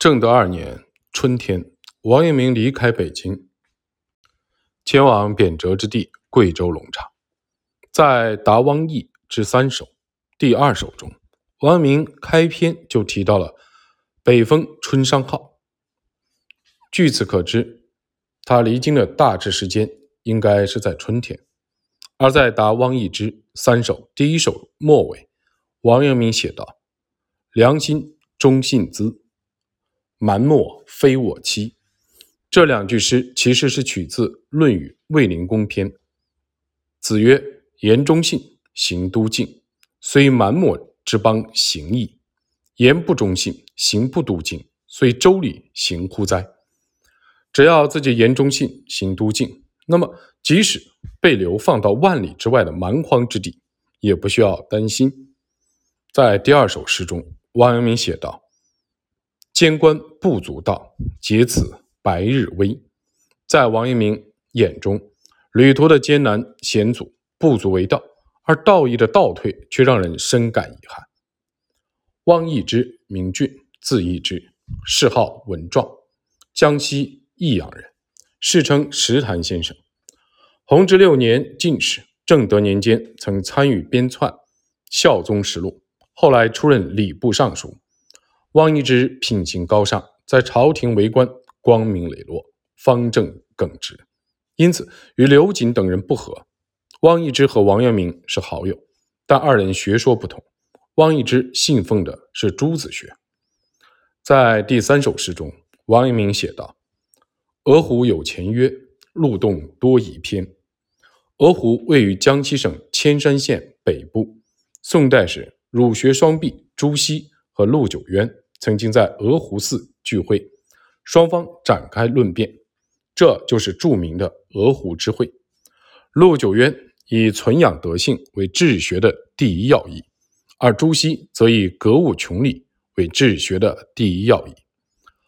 正德二年春天，王阳明离开北京，前往贬谪之地贵州龙场。在《答汪义之三首》第二首中，王阳明开篇就提到了北风春商号。据此可知，他离京的大致时间应该是在春天。而在《答汪义之三首》第一首末尾，王阳明写道：“良心忠信资。”蛮莫非我妻，这两句诗其实是取自《论语·卫灵公篇》。子曰：“言忠信，行笃敬，虽蛮莫之邦，行矣；言不忠信，行不笃敬，虽周礼，行乎哉？”只要自己言忠信，行笃敬，那么即使被流放到万里之外的蛮荒之地，也不需要担心。在第二首诗中，王阳明写道。监官不足道，劫此白日威。在王阳明眼中，旅途的艰难险阻不足为道，而道义的倒退却让人深感遗憾。汪义之，名俊，字义之，谥号文壮，江西益阳人，世称石潭先生。弘治六年进士，正德年间曾参与编纂《孝宗实录》，后来出任礼部尚书。汪一之品行高尚，在朝廷为官光明磊落，方正耿直，因此与刘瑾等人不和。汪一之和王阳明是好友，但二人学说不同。汪一之信奉的是朱子学。在第三首诗中，王阳明写道：“鹅湖有前约，鹿洞多遗篇。”鹅湖位于江西省铅山县北部，宋代时儒学双璧朱熹和陆九渊。曾经在鹅湖寺聚会，双方展开论辩，这就是著名的鹅湖之会。陆九渊以存养德性为治学的第一要义，而朱熹则以格物穷理为治学的第一要义。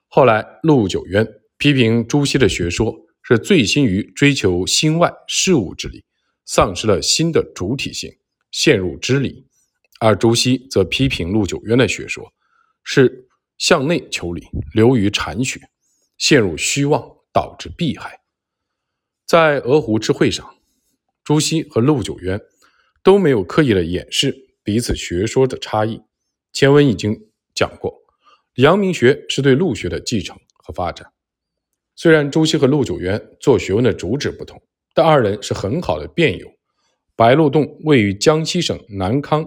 后来，陆九渊批评朱熹的学说是醉心于追求心外事物之理，丧失了心的主体性，陷入知理；而朱熹则批评陆九渊的学说。是向内求理，流于禅学，陷入虚妄，导致弊害。在鹅湖之会上，朱熹和陆九渊都没有刻意的掩饰彼此学说的差异。前文已经讲过，阳明学是对陆学的继承和发展。虽然朱熹和陆九渊做学问的主旨不同，但二人是很好的辩友。白鹿洞位于江西省南康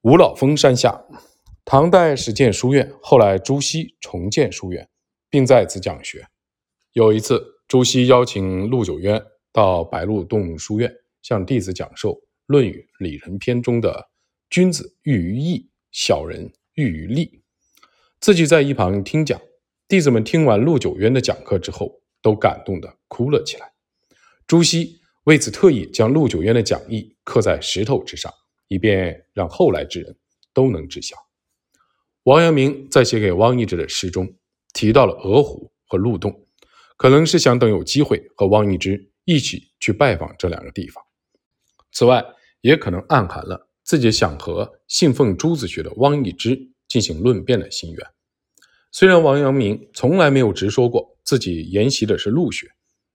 五老峰山下。唐代始建书院，后来朱熹重建书院，并在此讲学。有一次，朱熹邀请陆九渊到白鹿洞书院，向弟子讲授《论语·里仁篇》中的“君子喻于义，小人喻于利”，自己在一旁听讲。弟子们听完陆九渊的讲课之后，都感动的哭了起来。朱熹为此特意将陆九渊的讲义刻在石头之上，以便让后来之人都能知晓。王阳明在写给汪义之的诗中提到了鹅湖和鹿洞，可能是想等有机会和汪义之一起去拜访这两个地方。此外，也可能暗含了自己想和信奉朱子学的汪义之进行论辩的心愿。虽然王阳明从来没有直说过自己研习的是陆学，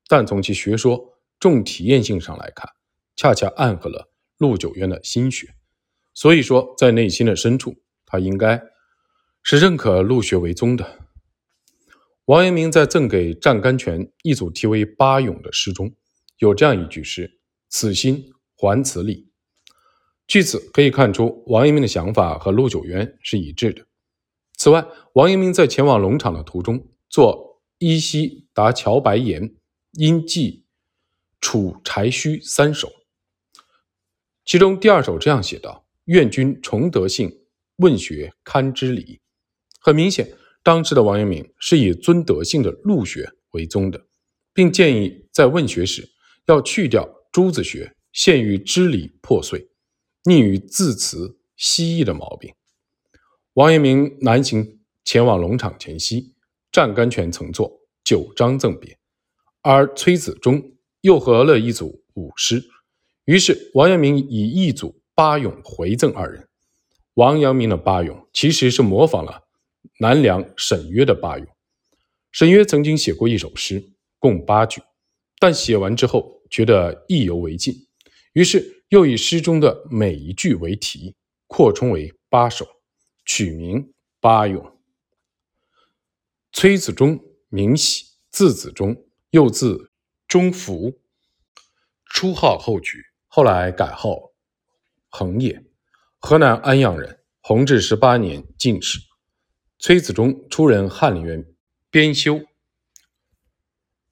但从其学说重体验性上来看，恰恰暗合了陆九渊的心学。所以说，在内心的深处，他应该。是认可陆学为宗的。王阳明在赠给湛甘泉一组题为《八咏》的诗中，有这样一句诗：“此心还此理。”据此可以看出，王阳明的想法和陆九渊是一致的。此外，王阳明在前往龙场的途中，作《依稀答乔白言》《因记楚柴须》三首，其中第二首这样写道：“愿君崇德性，问学堪知礼。”很明显，当时的王阳明是以尊德性的陆学为宗的，并建议在问学时要去掉朱子学陷于支离破碎、溺于字词希义的毛病。王阳明南行前往龙场前夕，湛甘泉曾作九章赠别，而崔子忠又合了一组五诗，于是王阳明以一组八咏回赠二人。王阳明的八咏其实是模仿了。南梁沈约的八咏。沈约曾经写过一首诗，共八句，但写完之后觉得意犹未尽，于是又以诗中的每一句为题，扩充为八首，取名《八咏》。崔子忠，名喜，字子忠，又字忠福，初号后举，后来改号恒业，河南安阳人，弘治十八年进士。崔子忠出任翰林院。编修，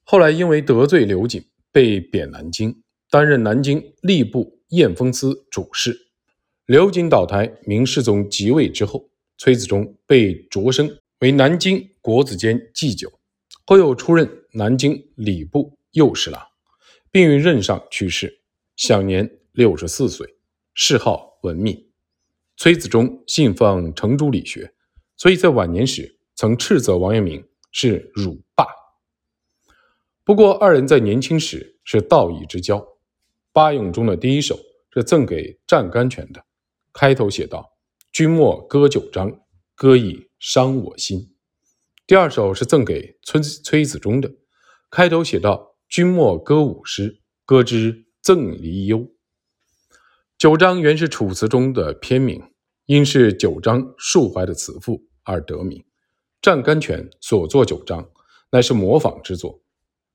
后来因为得罪刘瑾，被贬南京，担任南京吏部验封司主事。刘瑾倒台，明世宗即位之后，崔子忠被擢升为南京国子监祭酒，后又出任南京礼部右侍郎，并于任上去世，享年六十四岁，谥号文敏。崔子忠信奉程朱理学，所以在晚年时曾斥责王阳明。是辱霸。不过二人在年轻时是道义之交。八咏中的第一首是赠给湛甘泉的，开头写道：“君莫歌九章，歌以伤我心。”第二首是赠给崔崔子忠的，开头写道：“君莫歌五诗，歌之赠离忧。”九章原是楚辞中的篇名，因是九章述怀的词赋而得名。湛甘泉所作九章，乃是模仿之作。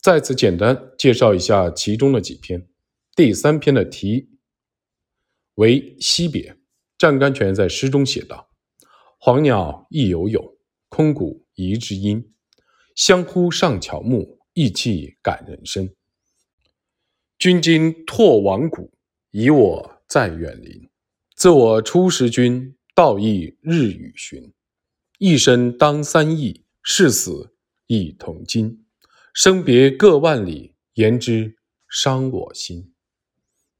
在此简单介绍一下其中的几篇。第三篇的题为《惜别》。湛甘泉在诗中写道：“黄鸟亦有友，空谷遗之音。相呼上乔木，意气感人深。君今拓王谷，以我在远林。自我出识君，道义日与寻。”一生当三义，誓死一同金。生别各万里，言之伤我心。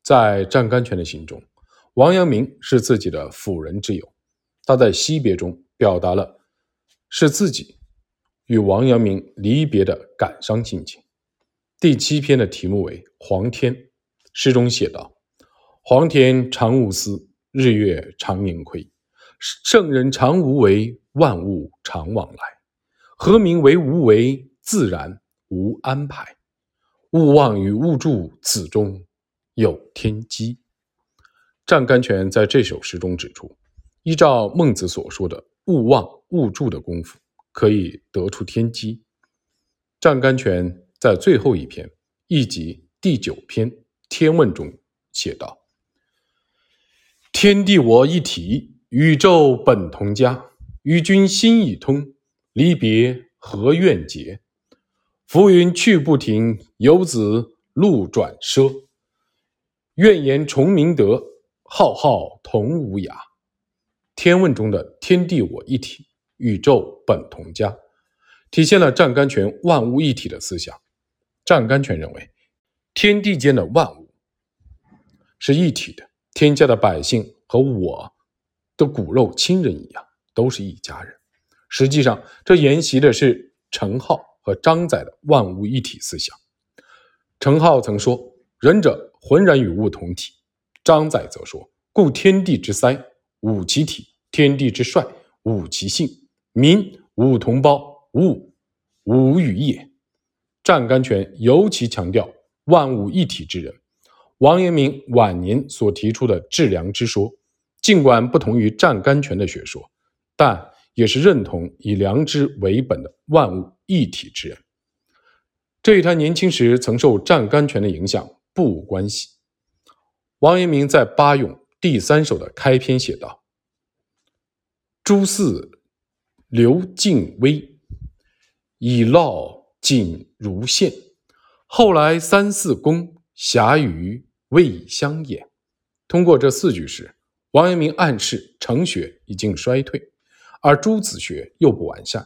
在湛甘泉的心中，王阳明是自己的辅仁之友。他在惜别中表达了是自己与王阳明离别的感伤心情。第七篇的题目为《黄天》，诗中写道：“黄天常无私，日月常盈亏。圣人常无为。”万物常往来，何名为无为？自然无安排。勿忘与勿助，此中有天机。湛甘泉在这首诗中指出，依照孟子所说的“勿忘勿助”的功夫，可以得出天机。湛甘泉在最后一篇，亦即第九篇《天问》中写道：“天地我一体，宇宙本同家。”与君心已通，离别何怨结？浮云去不停，游子路转赊。愿言重明德，浩浩同无涯。天问中的“天地我一体，宇宙本同家”，体现了湛甘泉万物一体的思想。湛甘泉认为，天地间的万物是一体的，天下的百姓和我的骨肉亲人一样。都是一家人。实际上，这沿袭的是程颢和张载的万物一体思想。程颢曾说：“仁者浑然与物同体。”张载则说：“故天地之塞，吾其体；天地之帅，吾其性。民吾同胞，物吾与也。”湛甘泉尤其强调万物一体之人。王阳明晚年所提出的致良知说，尽管不同于湛甘泉的学说。但也是认同以良知为本的万物一体之人，这与他年轻时曾受湛甘泉的影响不无关系。王阳明在八咏第三首的开篇写道：“朱四刘敬微，以烙锦如线。后来三四公，遐臾未相掩。”通过这四句诗，王阳明暗示程学已经衰退。而朱子学又不完善，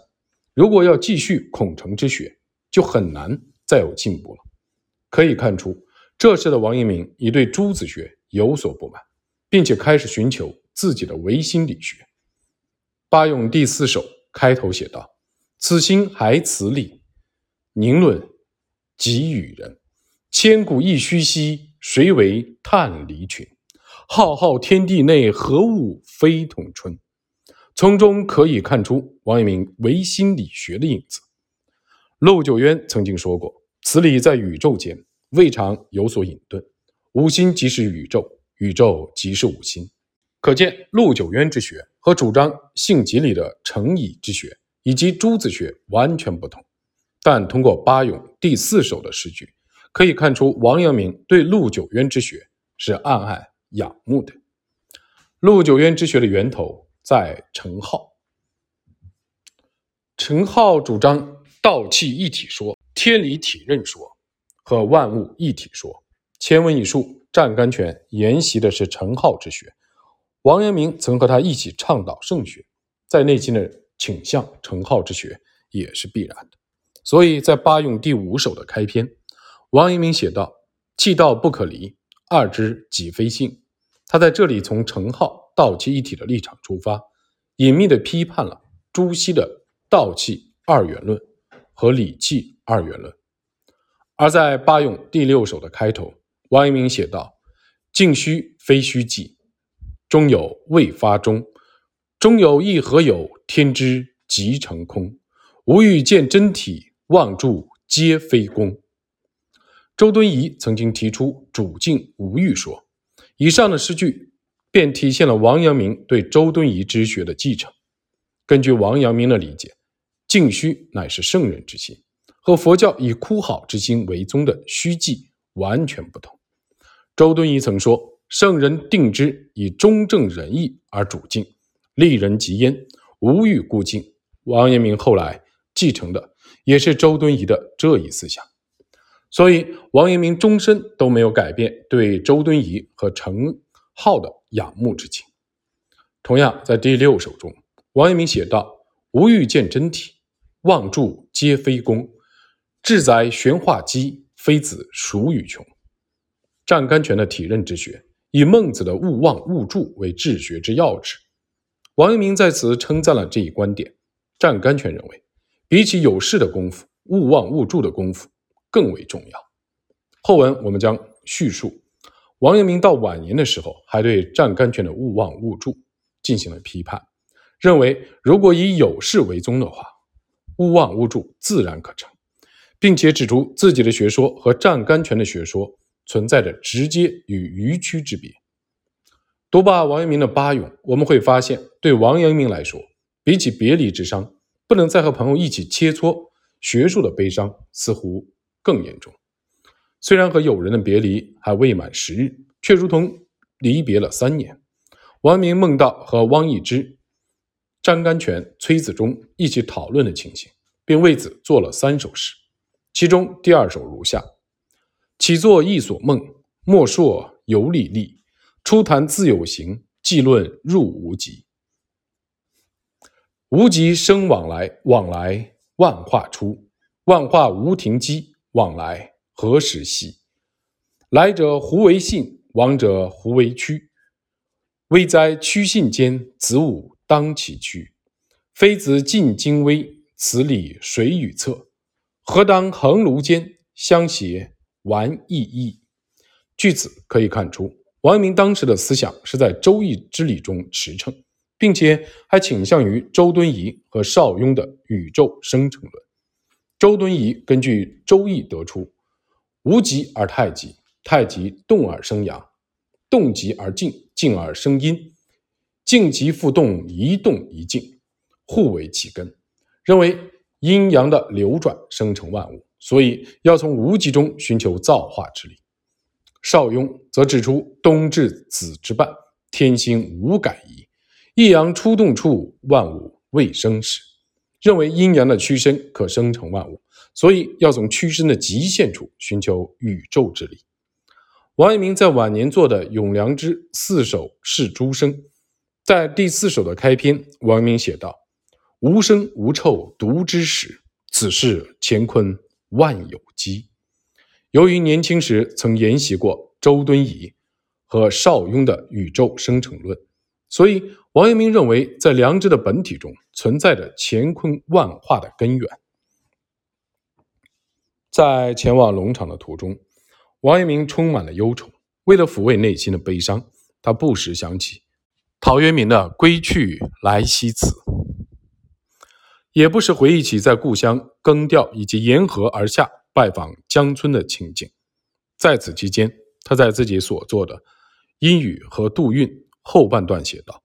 如果要继续孔程之学，就很难再有进步了。可以看出，这时的王阳明已对朱子学有所不满，并且开始寻求自己的唯心理学。八咏第四首开头写道：“此心还此理，宁论己与人。千古一虚兮，谁为探离群？浩浩天地内，何物非同春？”从中可以看出王阳明唯心理学的影子。陆九渊曾经说过：“此理在宇宙间，未尝有所隐遁。五心即是宇宙，宇宙即是五心。”可见陆九渊之学和主张性即理的程颐之学以及朱子学完全不同。但通过八咏第四首的诗句，可以看出王阳明对陆九渊之学是暗暗仰慕的。陆九渊之学的源头在程颢。程颢主张道气一体说、天理体认说和万物一体说。前文已述，湛甘泉沿袭的是程颢之学。王阳明曾和他一起倡导圣学，在内心的倾向程颢之学也是必然的。所以在八咏第五首的开篇，王阳明写道：“气道不可离，二之己非性。”他在这里从程颢道气一体的立场出发，隐秘地批判了朱熹的道气二元论和理气二元论。而在八咏第六首的开头，王阳明写道：“静虚非虚寂。”中有未发中，中有一何有？天之即成空，无欲见真体，望住皆非功。周敦颐曾经提出主静无欲说，以上的诗句便体现了王阳明对周敦颐之学的继承。根据王阳明的理解，静虚乃是圣人之心，和佛教以枯好之心为宗的虚寂完全不同。周敦颐曾说。圣人定之以中正仁义而主静，利人及焉，无欲故静。王阳明后来继承的也是周敦颐的这一思想，所以王阳明终身都没有改变对周敦颐和程颢的仰慕之情。同样，在第六首中，王阳明写道：“无欲见真体，望著皆非功。志在玄化机，非子孰与穷。”湛甘泉的体认之学。以孟子的勿忘勿助为治学之要旨，王阳明在此称赞了这一观点。湛甘泉认为，比起有事的功夫，勿忘勿助的功夫更为重要。后文我们将叙述王阳明到晚年的时候，还对湛甘泉的勿忘勿助进行了批判，认为如果以有事为宗的话，勿忘勿助自然可成，并且指出自己的学说和湛甘泉的学说。存在着直接与迂曲之别。读罢王阳明的八咏，我们会发现，对王阳明来说，比起别离之伤，不能再和朋友一起切磋学术的悲伤，似乎更严重。虽然和友人的别离还未满十日，却如同离别了三年。王明梦到和汪易之、张甘泉、崔子忠一起讨论的情形，并为此作了三首诗，其中第二首如下。起作一所梦，莫说有理立；初谈自有形，既论入无极。无极生往来，往来万化出，万化无停机，往来何时息？来者胡为信，往者胡为屈？危哉屈信间，子午当其屈。非子尽精微，此理谁与测？何当横庐间，相携？玩意义，据此可以看出，王阳明当时的思想是在周易之理中驰骋，并且还倾向于周敦颐和邵雍的宇宙生成论。周敦颐根据周易得出：无极而太极，太极动而生阳，动极而静，静而生阴，静极复动，一动一静，互为其根，认为阴阳的流转生成万物。所以要从无极中寻求造化之力。邵雍则指出：“冬至子之半，天星无改移；一阳出动处，万物未生时。”认为阴阳的屈伸可生成万物，所以要从屈伸的极限处寻求宇宙之力。王阳明在晚年作的《咏良之四首是诸生》，在第四首的开篇，王阳明写道：“无声无臭独之始，此事乾坤。”万有机。由于年轻时曾研习过周敦颐和邵雍的宇宙生成论，所以王阳明认为，在良知的本体中存在着乾坤万化的根源。在前往龙场的途中，王阳明充满了忧愁。为了抚慰内心的悲伤，他不时想起陶渊明的《归去来兮辞》，也不时回忆起在故乡耕钓以及沿河而下拜访江村的情景。在此期间，他在自己所作的《阴雨》和《杜韵》后半段写道：“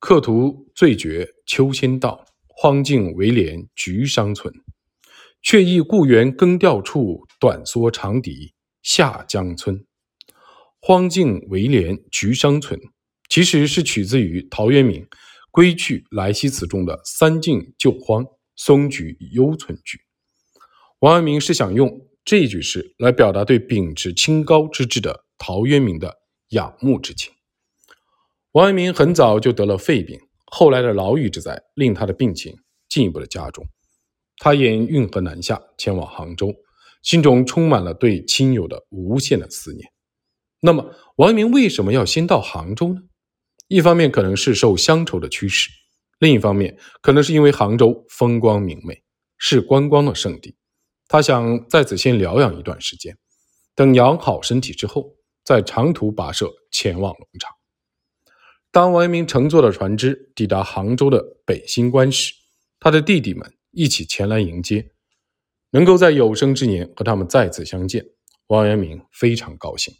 客途醉绝秋先到，荒径为连菊伤存。却忆故园耕钓处，短梭长笛下江村。”荒径为连菊伤存，其实是取自于陶渊明《归去来兮辞》中的“三径就荒，松菊幽村句”。王阳明是想用这句诗来表达对秉持清高之志的陶渊明的仰慕之情。王阳明很早就得了肺病，后来的牢狱之灾令他的病情进一步的加重。他沿运河南下，前往杭州，心中充满了对亲友的无限的思念。那么，王阳明为什么要先到杭州呢？一方面可能是受乡愁的驱使，另一方面可能是因为杭州风光明媚，是观光的圣地，他想在此先疗养一段时间，等养好身体之后，再长途跋涉前往龙场。当王阳明乘坐的船只抵达杭州的北新关时，他的弟弟们一起前来迎接，能够在有生之年和他们再次相见，王阳明非常高兴。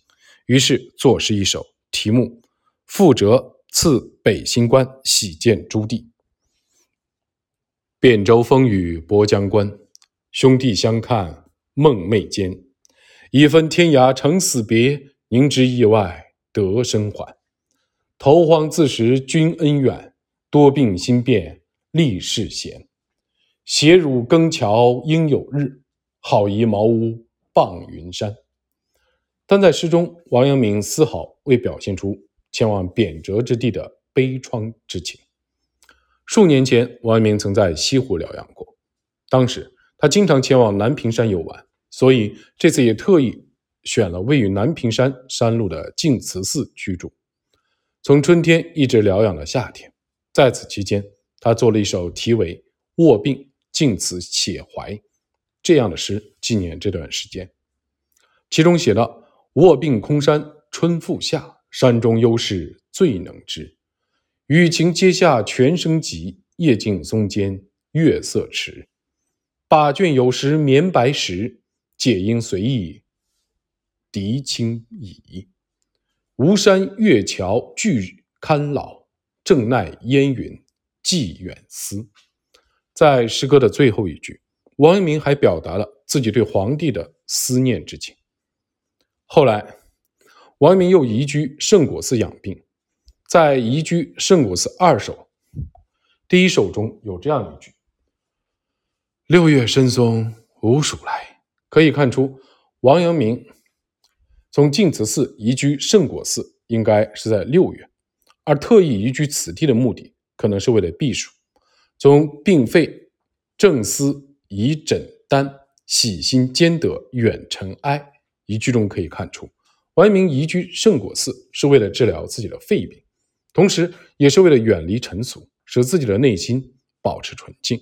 于是作诗一首，题目《复折赐北新关喜见朱棣》。汴州风雨泊江关，兄弟相看梦寐间。一分天涯成死别，宁知意外得生还。投荒自识君恩远，多病心变力士闲。携汝更桥应有日，好移茅屋傍云山。但在诗中，王阳明丝毫未表现出前往贬谪之地的悲怆之情。数年前，王阳明曾在西湖疗养过，当时他经常前往南屏山游玩，所以这次也特意选了位于南屏山山路的净慈寺居住。从春天一直疗养到夏天，在此期间，他做了一首题为《卧病净慈且怀》这样的诗，纪念这段时间。其中写道。卧病空山春复夏，山中幽士最能知。雨晴阶下泉声急，夜静松间月色迟。把卷有时眠白石，解应随意涤清矣。吴山月桥俱堪老，正奈烟云寄远思。在诗歌的最后一句，王阳明还表达了自己对皇帝的思念之情。后来，王阳明又移居圣果寺养病。在移居圣果寺二首，第一首中有这样一句：“六月深松无鼠来。”可以看出，王阳明从净慈寺移居圣果寺，应该是在六月，而特意移居此地的目的，可能是为了避暑。从病肺正思以枕丹，喜心兼得远尘埃。一句中可以看出，王阳明移居圣果寺是为了治疗自己的肺病，同时也是为了远离尘俗，使自己的内心保持纯净。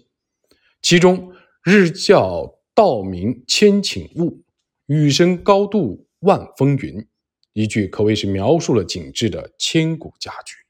其中“日教道明千顷雾，雨声高度万峰云”一句，可谓是描述了景致的千古佳句。